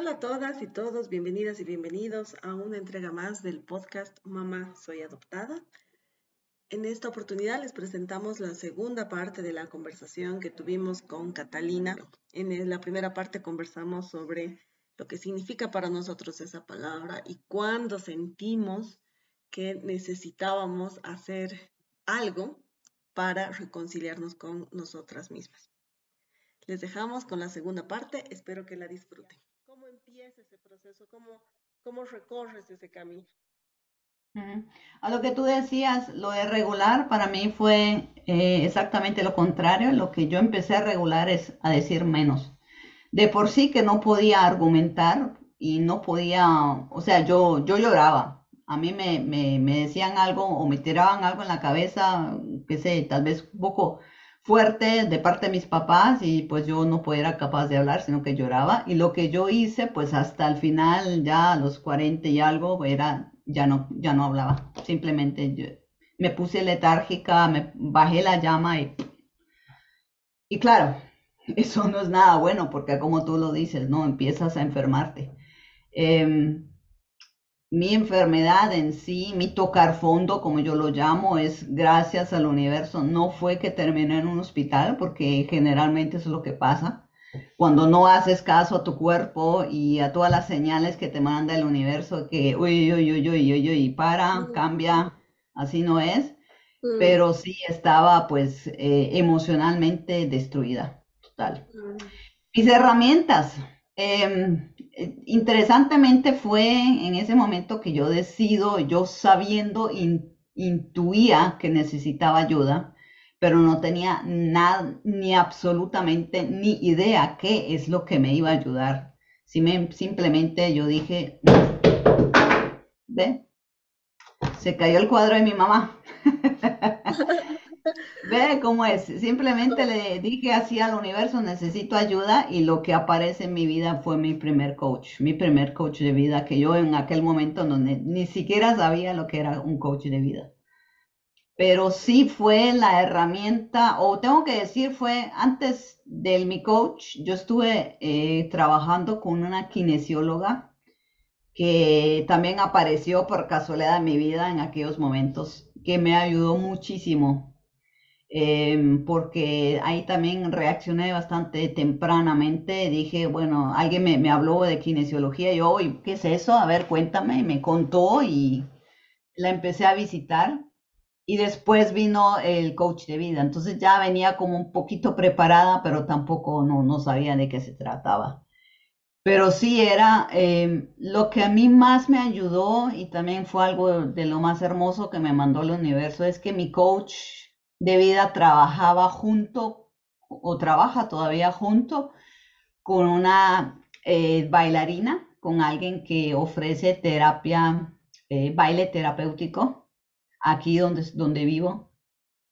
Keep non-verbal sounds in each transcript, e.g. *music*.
Hola a todas y todos, bienvenidas y bienvenidos a una entrega más del podcast Mamá Soy Adoptada. En esta oportunidad les presentamos la segunda parte de la conversación que tuvimos con Catalina. En la primera parte conversamos sobre lo que significa para nosotros esa palabra y cuándo sentimos que necesitábamos hacer algo para reconciliarnos con nosotras mismas. Les dejamos con la segunda parte, espero que la disfruten. ¿Cómo empieza ese proceso? ¿Cómo, cómo recorres ese camino? A lo que tú decías, lo de regular para mí fue eh, exactamente lo contrario. Lo que yo empecé a regular es a decir menos. De por sí que no podía argumentar y no podía, o sea, yo, yo lloraba. A mí me, me, me decían algo o me tiraban algo en la cabeza, que sé, tal vez un poco fuerte de parte de mis papás y pues yo no era capaz de hablar, sino que lloraba. Y lo que yo hice, pues hasta el final, ya a los 40 y algo, era, ya no, ya no hablaba. Simplemente me puse letárgica, me bajé la llama y, y claro, eso no es nada bueno porque como tú lo dices, ¿no? Empiezas a enfermarte. Em, mi enfermedad en sí, mi tocar fondo, como yo lo llamo, es gracias al universo. No fue que terminé en un hospital, porque generalmente eso es lo que pasa. Cuando no haces caso a tu cuerpo y a todas las señales que te manda el universo, que uy, uy, uy, uy, uy, uy, para, mm. cambia, así no es. Mm. Pero sí estaba pues eh, emocionalmente destruida, total. Mm. Mis herramientas. Em, interesantemente fue en ese momento que yo decido, yo sabiendo, intuía que necesitaba ayuda, pero no tenía nada, ni absolutamente ni idea qué es lo que me iba a ayudar. simplemente yo dije, ve, se cayó el cuadro de mi mamá. *laughs* Ve cómo es. Simplemente le dije así al universo, necesito ayuda y lo que aparece en mi vida fue mi primer coach, mi primer coach de vida, que yo en aquel momento no, ni siquiera sabía lo que era un coach de vida. Pero sí fue la herramienta, o tengo que decir, fue antes de mi coach, yo estuve eh, trabajando con una kinesióloga que también apareció por casualidad en mi vida en aquellos momentos, que me ayudó muchísimo Em, porque ahí también reaccioné bastante tempranamente. Dije, bueno, alguien me, habló de kinesiología, yo, ¿qué es eso? A ver, cuéntame, y me contó y la empecé a visitar. Y después vino el coach de vida. Entonces ya venía como un poquito preparada, pero tampoco no, no sabía de qué se trataba. Pero sí era em, lo que a mí más me ayudó y también fue algo de lo más hermoso que me mandó el universo, es que mi coach de vida trabajaba junto o trabaja todavía junto con una eh, bailarina, con alguien que ofrece terapia, eh, baile terapéutico, aquí donde, donde vivo.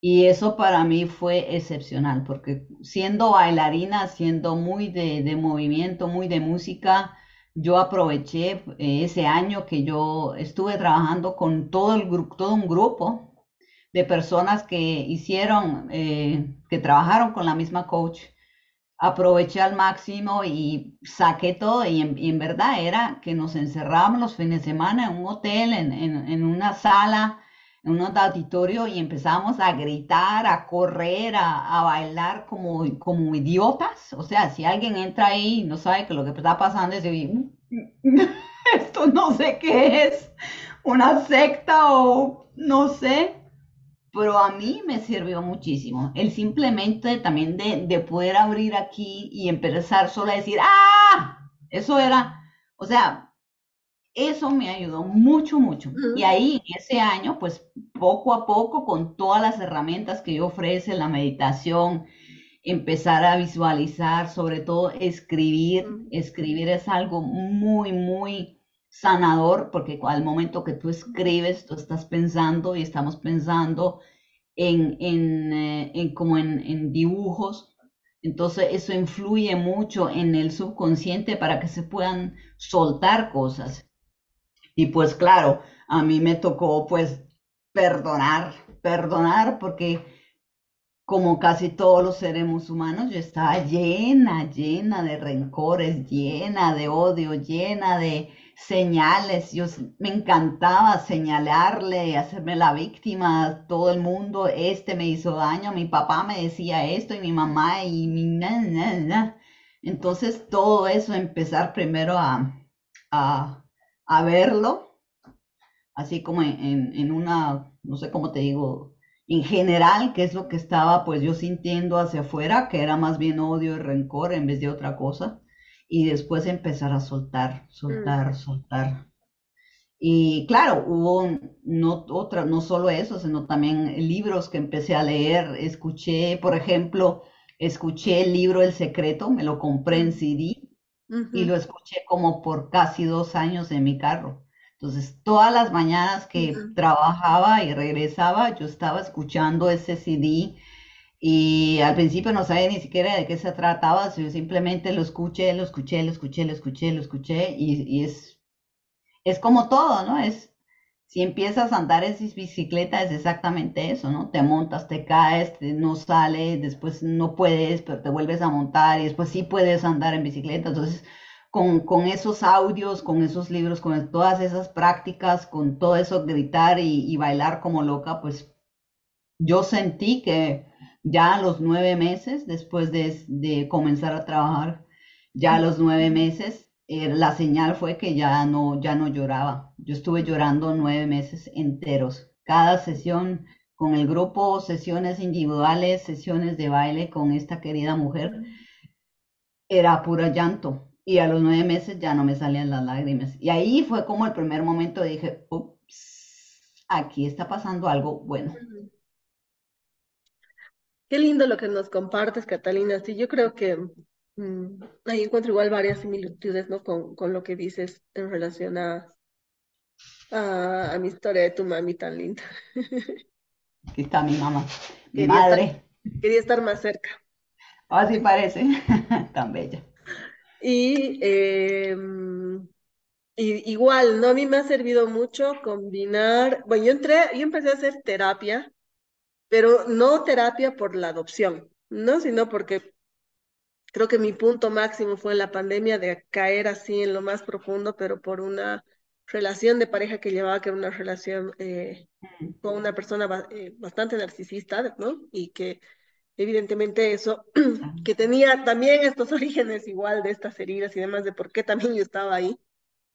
Y eso para mí fue excepcional, porque siendo bailarina, siendo muy de, de movimiento, muy de música, yo aproveché eh, ese año que yo estuve trabajando con todo, el grupo, todo un grupo de personas que hicieron, eh, que trabajaron con la misma coach, aproveché al máximo y saqué todo y en, verdad era que nos encerrábamos los fines de semana en un hotel, en, una sala, en un auditorio y empezamos a gritar, a correr, a, bailar como, como idiotas. O sea, si alguien entra ahí y no sabe que lo que está pasando es, *laughs* esto no sé qué es, una secta o no sé pero a mí me sirvió muchísimo. El simplemente también de, poder abrir aquí y empezar solo a decir, ¡ah! Eso era, o sea, eso me ayudó mucho, mucho. Y ahí, ese año, pues poco a poco, con todas las herramientas que yo ofrece, la meditación, empezar a visualizar, sobre todo escribir. Escribir es algo muy, muy sanador, porque al momento que tú escribes, tú estás pensando y estamos pensando en, en, eh, en como en, en, dibujos. Entonces eso influye mucho en el subconsciente para que se puedan soltar cosas. Y pues claro, a mí me tocó pues perdonar, perdonar porque como casi todos los seres humanos, yo estaba llena, llena de rencores, llena de odio, llena de señales. Yo me encantaba señalarle, hacerme la víctima a todo el mundo. Este me hizo daño, mi papá me decía esto y mi mamá y mi... Entonces todo eso, empezar primero a, a, verlo, así como en, en una, no sé cómo te digo, en general, que es lo que estaba pues yo sintiendo hacia afuera, que era más bien odio y rencor en vez de otra cosa, y después empezar a soltar, soltar, mm. soltar. Y claro, hubo no, otra, no solo eso, sino también libros que empecé a leer. Escuché, por ejemplo, escuché el libro El Secreto, me lo compré en CD y lo escuché como por casi dos años en mi carro. Entonces, todas las mañanas que trabajaba y regresaba, yo estaba escuchando ese CD y al principio no sabía ni siquiera de qué se trataba, simplemente lo escuché, lo escuché, lo escuché, lo escuché, lo escuché y, es, es como todo, ¿no? Es, si empiezas a andar en bicicleta es exactamente eso, ¿no? Te montas, te caes, no sales, después no puedes, pero te vuelves a montar y después sí puedes andar en bicicleta. Entonces, con, esos audios, con esos libros, con todas esas prácticas, con todo eso gritar y, bailar como loca, pues yo sentí que ya a los nueve meses, después de, comenzar a trabajar, ya a los nueve meses, eh, la señal fue que ya no, ya no lloraba. Yo estuve llorando nueve meses enteros. Cada sesión con el grupo, sesiones individuales, sesiones de baile con esta querida mujer, era pura llanto y a los nueve meses ya no me salían las lágrimas. Y ahí fue como el primer momento, dije, ups, aquí está pasando algo bueno. Qué lindo lo que nos compartes, Catalina. Sí, yo creo que mm, ahí encuentro igual varias similitudes, ¿no? Con, con lo que dices en relación a, a, mi historia de tu mami tan linda. *laughs* Aquí está mi mamá, mi madre. quería estar más cerca. Así parece, *laughs* tan bella. Y, em, igual, ¿no? A mí me ha servido mucho combinar, bueno, yo entré, yo empecé a hacer terapia, pero no terapia por la adopción, ¿no? Sino porque creo que mi punto máximo fue en la pandemia de caer así en lo más profundo, pero por una relación de pareja que llevaba, que era una relación eh, con una persona eh, bastante narcisista, ¿no? Y que evidentemente eso, *clears throat* que tenía también estos *laughs* orígenes igual de estas heridas y demás, de por qué también yo estaba ahí.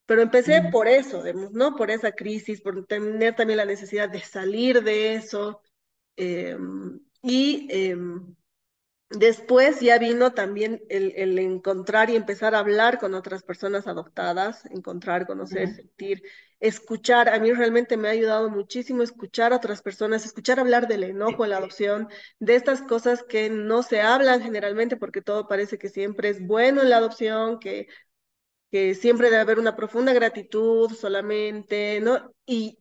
Pero empecé por eso, ¿no? Por esa crisis, por tener también la necesidad de salir de eso. Em, y em, Después ya vino también el, encontrar y empezar a hablar con otras personas adoptadas, encontrar, conocer, sentir, escuchar. A mí realmente me ha ayudado muchísimo escuchar a otras personas, escuchar hablar del enojo en la adopción, de estas cosas que no se hablan generalmente porque todo parece que siempre es bueno en la adopción, que, que siempre debe haber una profunda gratitud solamente, ¿no? Y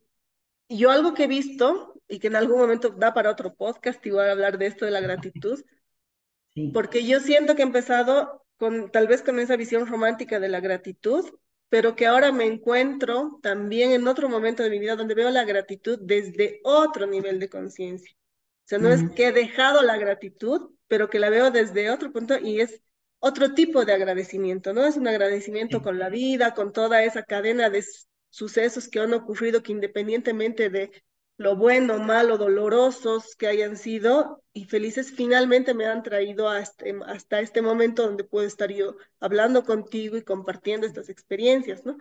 yo algo que he visto y que en algún momento da para otro podcast, igual hablar de esto de la gratitud porque yo siento que he empezado con tal vez con esa visión romántica de la gratitud, pero que ahora me encuentro también en otro momento de mi vida donde veo la gratitud desde otro nivel de conciencia. O sea, no es que he dejado la gratitud, pero que la veo desde otro punto y es otro tipo de agradecimiento, ¿no? Es un agradecimiento con la vida, con toda esa cadena de sucesos que han ocurrido que independientemente de lo bueno, malo, dolorosos que hayan sido y felices finalmente me han traído hasta, este, hasta este momento donde puedo estar yo hablando contigo y compartiendo estas experiencias, ¿no?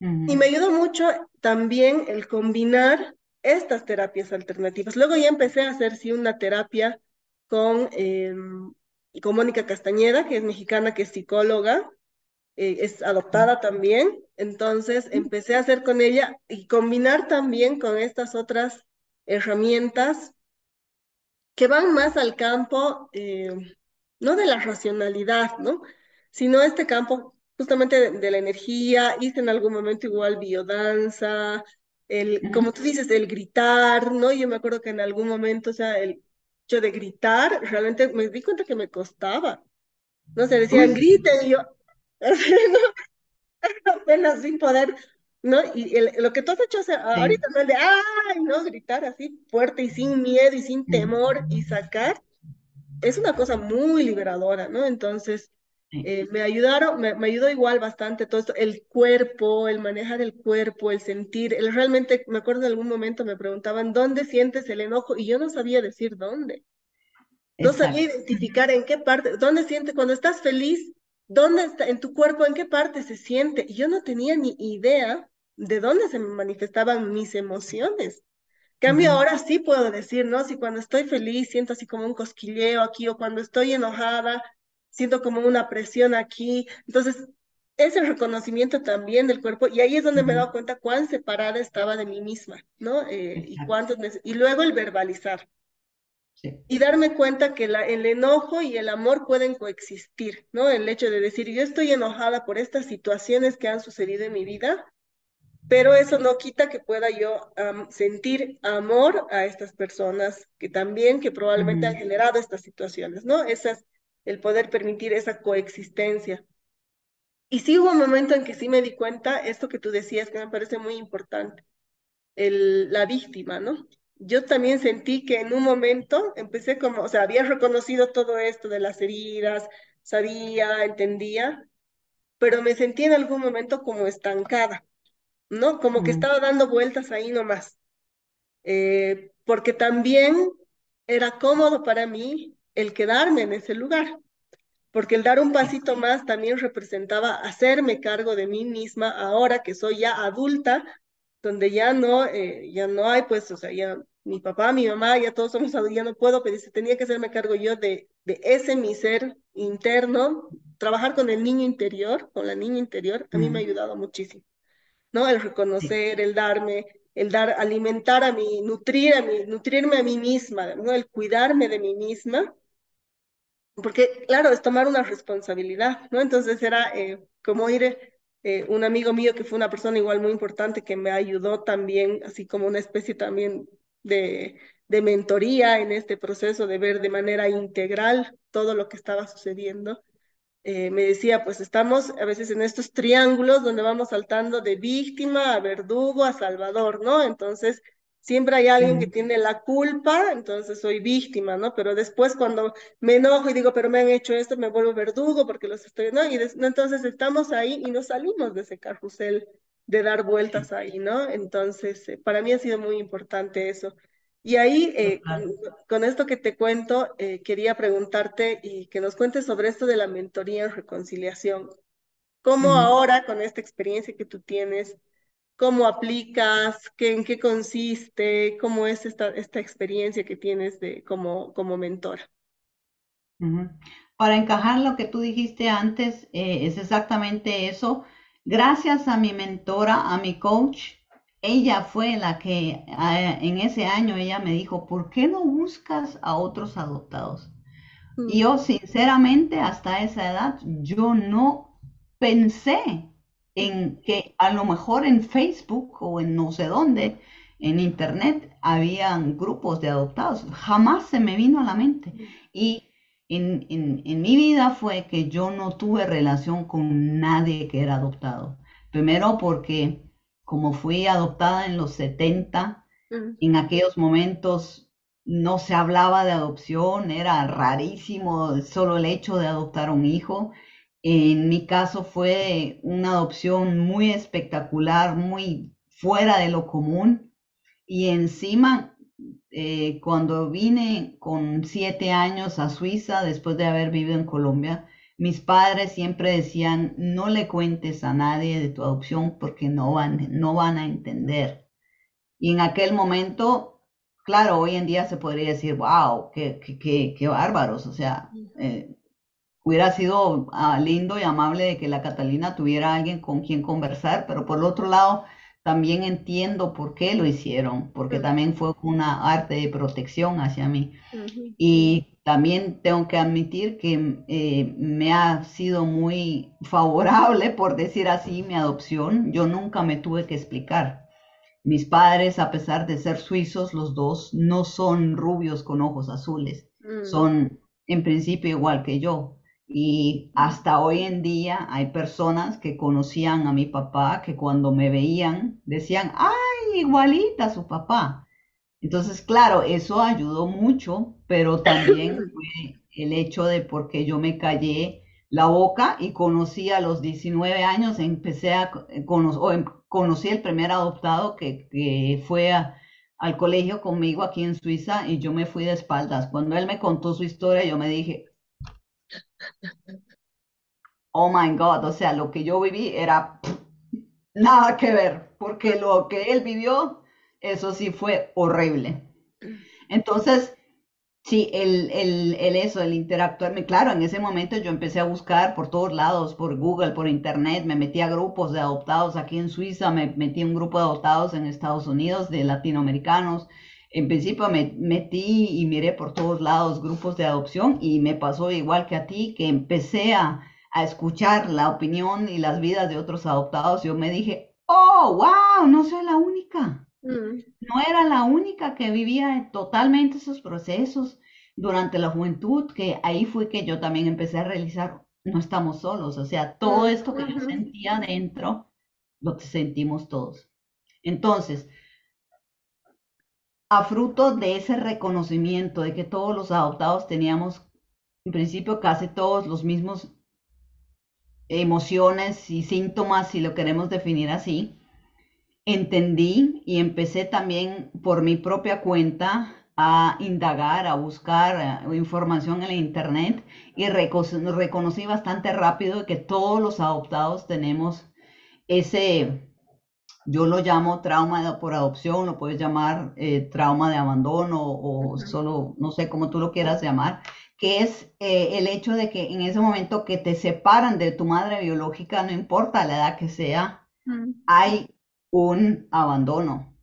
Y me ayudó mucho también el combinar estas terapias alternativas. Luego ya empecé a hacer, sí, una terapia con, eh, con Mónica Castañeda, que es mexicana, que es psicóloga, eh, es adoptada también, entonces empecé a hacer con ella y combinar también con estas otras herramientas que van más al campo, eh, no de la racionalidad, ¿no? Sino este campo justamente de, la energía, hice en algún momento igual biodanza, el, como tú dices, el gritar, ¿no? Yo me acuerdo que en algún momento, o sea, el hecho de gritar, realmente me di cuenta que me costaba. No se decían, griten, y yo, *laughs* apenas sin poder ¿no? Y lo que tú has hecho ahorita, ¿no? De, ¡ay! ¿no? Gritar así fuerte y sin miedo y sin temor y sacar, es una cosa muy liberadora, ¿no? Entonces, eh, me ayudaron, me, me, ayudó igual bastante todo esto, el cuerpo, el manejar el cuerpo, el sentir, el realmente, me acuerdo en algún momento me preguntaban, ¿dónde sientes el enojo? Y yo no sabía decir dónde. No sabía identificar en qué parte, dónde sientes, cuando estás feliz, dónde está, en tu cuerpo, en qué parte se siente. Y yo no tenía ni idea de dónde se manifestaban mis emociones. Cambio, ahora sí puedo decir, ¿no? Si cuando estoy feliz siento así como un cosquilleo aquí, o cuando estoy enojada siento como una presión aquí. Entonces, ese reconocimiento también del cuerpo, y ahí es donde me he dado cuenta cuán separada estaba de mí misma, ¿no? Eh, y, cuántos y luego el verbalizar. Y darme cuenta que la, el enojo y el amor pueden coexistir, ¿no? El hecho de decir, yo estoy enojada por estas situaciones que han sucedido en mi vida, pero eso no quita que pueda yo sentir amor a estas personas que también, que probablemente han generado estas situaciones, ¿no? es el poder permitir esa coexistencia. Y sí hubo un momento en que sí me di cuenta, esto que tú decías, que me parece muy importante, el, la víctima, ¿no? Yo también sentí que en un momento empecé como, o sea, había reconocido todo esto de las heridas, sabía, entendía, pero me sentí en algún momento como estancada. ¿no? Como que estaba dando vueltas ahí nomás. Eh, porque también era cómodo para mí el quedarme en ese lugar, porque el dar un pasito más también representaba hacerme cargo de mí misma ahora que soy ya adulta, donde ya no, eh, ya no hay, pues, o sea, ya mi papá, mi mamá, ya todos somos adultos, ya no puedo, pero tenía que hacerme cargo yo de, de ese mi ser interno, trabajar con el niño interior, con la niña interior, a mí me ha ayudado muchísimo. ¿no? El reconocer, el darme, el dar, alimentar a mí, nutrir a mí, nutrirme a mí misma, ¿no? El cuidarme de mí misma, porque claro, es tomar una responsabilidad, ¿no? Entonces era eh, como ir, eh, un amigo mío que fue una persona igual muy importante que me ayudó también, así como una especie también de, de mentoría en este proceso de ver de manera integral todo lo que estaba sucediendo. Eh, me decía, pues estamos a veces en estos triángulos donde vamos saltando de víctima a verdugo a salvador, ¿no? Entonces, siempre hay alguien que tiene la culpa, entonces soy víctima, ¿no? Pero después cuando me enojo y digo, pero me han hecho esto, me vuelvo verdugo porque los estoy, ¿no? Y entonces estamos ahí y no salimos de ese carrusel de dar vueltas ahí, ¿no? Entonces, eh, para mí ha sido muy importante eso. Y ahí, eh, con, esto que te cuento, eh, quería preguntarte y que nos cuentes sobre esto de la mentoría en reconciliación. ¿Cómo ahora, con esta experiencia que tú tienes, cómo aplicas, qué, en qué consiste, cómo es esta, esta experiencia que tienes de, como, como mentora? Para encajar lo que tú dijiste antes, eh, es exactamente eso. Gracias a mi mentora, a mi coach, ella fue la que en ese año ella me dijo, ¿por qué no buscas a otros adoptados? Y yo sinceramente hasta esa edad yo no pensé en que a lo mejor en Facebook o en no sé dónde, en internet, habían grupos de adoptados. Jamás se me vino a la mente. Y en, en mi vida fue que yo no tuve relación con nadie que era adoptado. Primero porque como fui adoptada en los 70, en aquellos momentos no se hablaba de adopción, era rarísimo solo el hecho de adoptar un hijo. En mi caso fue una adopción muy espectacular, muy fuera de lo común. Y encima, eh, cuando vine con siete años a Suiza, después de haber vivido en Colombia, mis padres siempre decían, no le cuentes a nadie de tu adopción porque no van, no van a entender. Y en aquel momento, claro, hoy en día se podría decir, wow, qué, qué, qué, bárbaros. O sea, eh, hubiera sido ah, lindo y amable de que la Catalina tuviera alguien con quien conversar, pero por el otro lado, también entiendo por qué lo hicieron, porque también fue una arte de protección hacia mí. Y también tengo que admitir que eh, me ha sido muy *laughs* favorable, por decir así, mi adopción. Yo nunca me tuve que explicar. Mis padres, a pesar de ser suizos, los dos no son rubios con ojos azules. Mm. Son en principio igual que yo. Y hasta hoy en día hay personas que conocían a mi papá que cuando me veían decían, ay, igualita a su papá. Entonces, claro, eso ayudó mucho, pero también *coughs* fue el hecho de porque yo me callé la boca y conocí a los 19 años, empecé a conocer, conocí el primer adoptado que, que fue al colegio conmigo aquí en Suiza y yo me fui de espaldas. Cuando él me contó su historia, yo me dije, oh my God, o sea, lo que yo viví era nada que ver, porque lo que él vivió, eso sí fue horrible. Entonces, Sí, el, el, el, eso, el interactuarme. Claro, en ese momento yo empecé a buscar por todos lados, por Google, por Internet, me metí a grupos de adoptados aquí en Suiza, me metí en un grupo de adoptados en Estados Unidos, de latinoamericanos. En principio me metí y miré por todos lados grupos de adopción y me pasó igual que a ti, que empecé a, a escuchar la opinión y las vidas de otros adoptados. Yo me dije, oh, wow, no soy la única. Mm. No era la única que vivía totalmente esos procesos durante la juventud, que ahí fue que yo también empecé a realizar, no estamos solos, o sea, todo esto que yo sentía dentro, lo sentimos todos. Entonces, a fruto de ese reconocimiento de que todos los adoptados teníamos, en principio, casi todos los mismos emociones y síntomas, si lo queremos definir así, entendí y empecé también por mi propia cuenta a indagar, a buscar eh, información en internet y reconocí bastante rápido que todos los adoptados tenemos ese, yo lo llamo trauma por adopción, lo puedes llamar eh, trauma de abandono o solo, no sé cómo tú lo quieras llamar, que es eh, el hecho de que en ese momento que te separan de tu madre biológica, no importa la edad que sea, hay un abandono.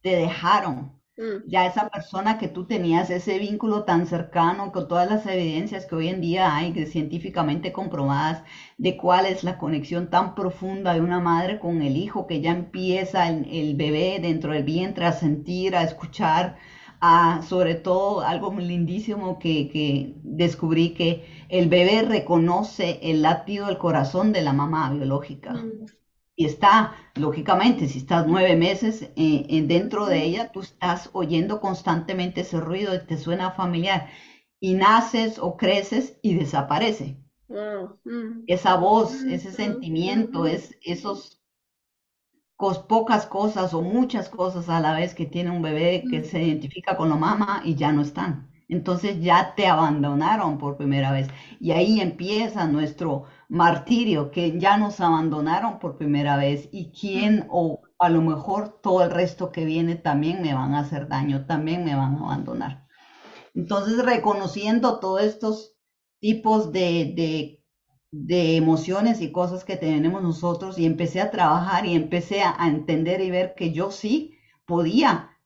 Te dejaron. Mm. Ya esa persona que tú tenías ese vínculo tan cercano con todas las evidencias que hoy en día hay científicamente comprobadas de cuál es la conexión tan profunda de una madre con el hijo que ya empieza el, bebé dentro del vientre a sentir, a escuchar, a, sobre todo algo lindísimo que, que, descubrí que el bebé reconoce el latido del corazón de la mamá biológica. Mm y está, lógicamente, si estás nueve meses eh, dentro de ella, tú estás oyendo constantemente ese ruido, te suena familiar, y naces o creces y desaparece. Mm. Esa voz, mm, ese mm, sentimiento, es esos pocas cosas o muchas cosas a la vez que tiene un bebé que se identifica con la mamá y ya no están. Entonces ya te abandonaron por primera vez. Y ahí empieza nuestro martirio, que ya nos abandonaron por primera vez y quién o a lo mejor todo el resto que viene también me van a hacer daño, también me van a abandonar. Entonces, reconociendo todos estos tipos de, de, emociones y cosas que tenemos nosotros y empecé a trabajar y empecé a, a entender y ver que yo sí podía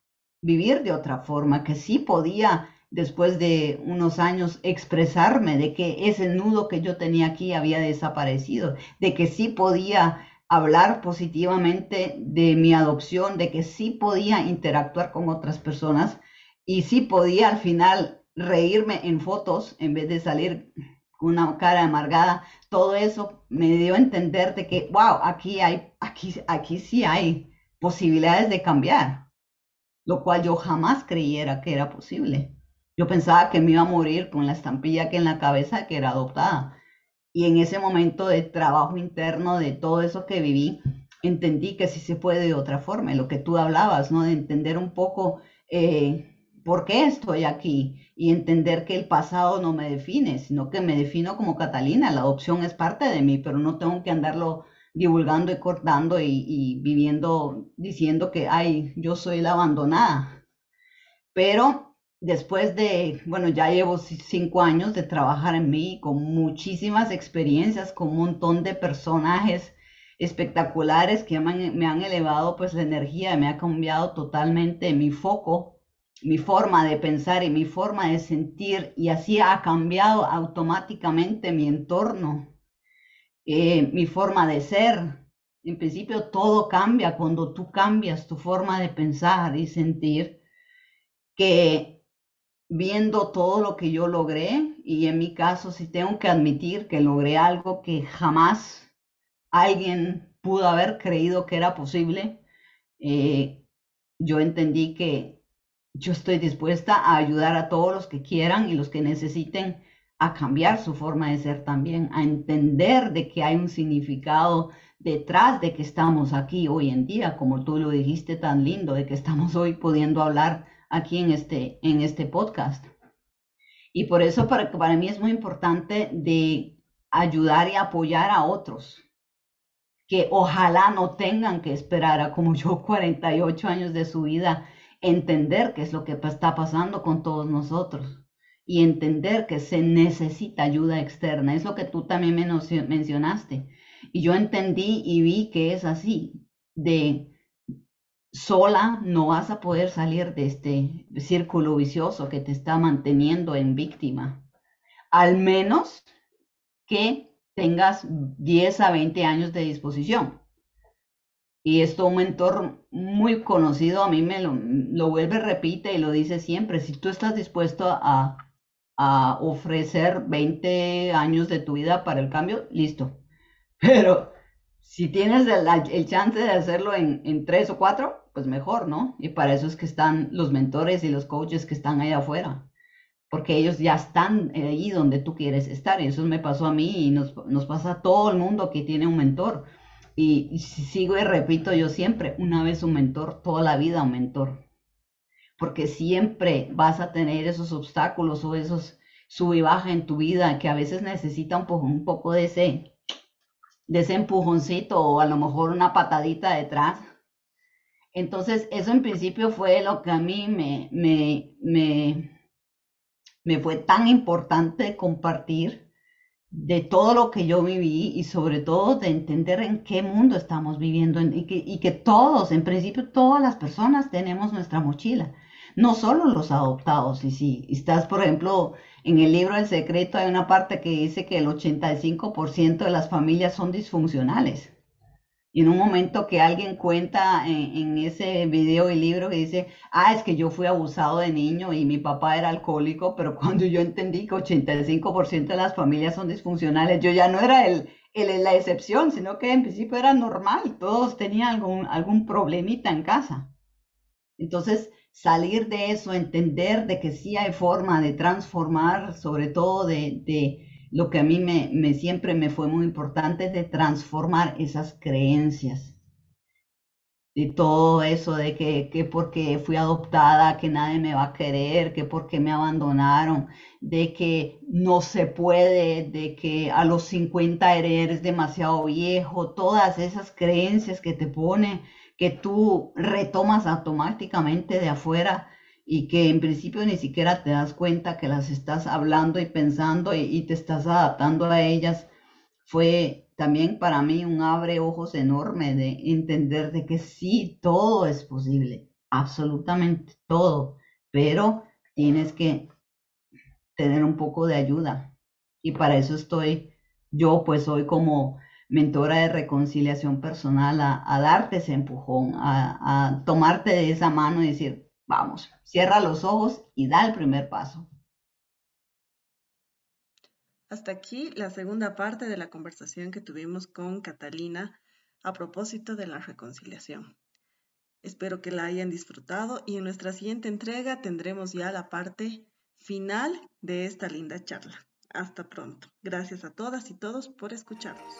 vivir de otra forma, que sí podía después de unos años expresarme de que ese nudo que yo tenía aquí había desaparecido, de que sí podía hablar positivamente de mi adopción, de que sí podía interactuar con otras personas y sí podía al final reírme en fotos en vez de salir con una cara amargada. Todo eso me dio a entender de que, wow, aquí hay, aquí, aquí sí hay posibilidades de cambiar, lo cual yo jamás creyera que era posible. Yo pensaba que me iba a morir con la estampilla que en la cabeza que era adoptada. Y en ese momento de trabajo interno, de todo eso que viví, entendí que sí se puede de otra forma. Lo que tú hablabas, ¿no? De entender un poco eh, por qué estoy aquí y entender que el pasado no me define, sino que me defino como Catalina. La adopción es parte de mí, pero no tengo que andarlo divulgando y cortando y, y viviendo diciendo que, ay, yo soy la abandonada. Pero después de, bueno, ya llevo cinco años de trabajar en mí, con muchísimas experiencias, con un montón de personajes espectaculares que me han, elevado pues la energía, me ha cambiado totalmente mi foco, mi forma de pensar y mi forma de sentir y así ha cambiado automáticamente mi entorno, eh, mi forma de ser. En principio todo cambia cuando tú cambias tu forma de pensar y sentir que viendo todo lo que yo logré y en mi caso si tengo que admitir que logré algo que jamás alguien pudo haber creído que era posible, eh, yo entendí que yo estoy dispuesta a ayudar a todos los que quieran y los que necesiten a cambiar su forma de ser también, a entender de que hay un significado detrás de que estamos aquí hoy en día, como tú lo dijiste tan lindo, de que estamos hoy pudiendo hablar aquí en este, en este podcast. Y por eso para, para mí es muy importante de ayudar y apoyar a otros que ojalá no tengan que esperar a como yo *laughs* 48 años de su vida entender qué es lo que está pasando con todos nosotros y entender que se necesita ayuda externa. Es lo que tú también mencionaste. Y yo entendí y vi que es así, de sola no vas a poder salir de este círculo vicioso que te está manteniendo en víctima. Al menos que tengas 10 a 20 años de disposición. Y esto un mentor muy conocido a mí me lo, vuelve, repite y lo dice siempre, si tú estás dispuesto a, a ofrecer 20 años de tu vida para el cambio, listo. Pero si tienes el, chance de hacerlo en, tres o cuatro, pues mejor, ¿no? Y para eso es que están los mentores y los coaches que están ahí afuera, porque ellos ya están ahí donde tú quieres estar. Y eso me pasó a mí y nos, nos pasa a todo el mundo que tiene un mentor. Y, y sigo y repito yo siempre, una vez un mentor, toda la vida un mentor. Porque siempre vas a tener esos obstáculos o esos sub y baja en tu vida que a veces necesita un, poco, un poco de ese de o a lo mejor una patadita detrás. Entonces, eso en principio fue lo que a mí me, me, me, me fue tan importante compartir de todo lo que yo viví y sobre todo de entender en qué mundo estamos viviendo y que, y que todos, en principio todas las personas tenemos nuestra mochila, no solo los adoptados. Y si estás, por ejemplo, en el libro El Secreto hay una parte que dice que el 85% de las familias son disfuncionales. Y en un momento que alguien cuenta en, ese video y libro que dice, ah, es que yo fui abusado de niño y mi papá era alcohólico, pero *laughs* cuando yo entendí que 85% de las familias son disfuncionales, yo ya no era el, el, la excepción, sino que en principio era normal, todos tenían algún, algún problemita en casa. Entonces, salir de eso, entender de que sí hay forma de transformar, sobre todo de, lo que a mí me, siempre me fue muy importante, de transformar esas creencias. De todo eso de que, que porque fui adoptada, que nadie me va a querer, que porque me abandonaron, de que no se puede, de que a los 50 eres demasiado viejo, todas esas creencias que te pone que tú retomas automáticamente de afuera y que en principio ni siquiera te das cuenta que las estás hablando y pensando y, te estás adaptando a ellas, fue también para mí un abre ojos enorme de entender de que sí, todo es posible, absolutamente todo, pero tienes que tener un poco de ayuda. Y para eso estoy yo, pues hoy como mentora de reconciliación personal, a, darte ese empujón, a, a tomarte de esa mano y decir, vamos, cierra los ojos y da el primer paso. Hasta aquí la segunda parte de la conversación que tuvimos con Catalina a propósito de la reconciliación. Espero que la hayan disfrutado y en nuestra siguiente entrega tendremos ya la parte final de esta linda charla. Hasta pronto. Gracias a todas y todos por escucharnos.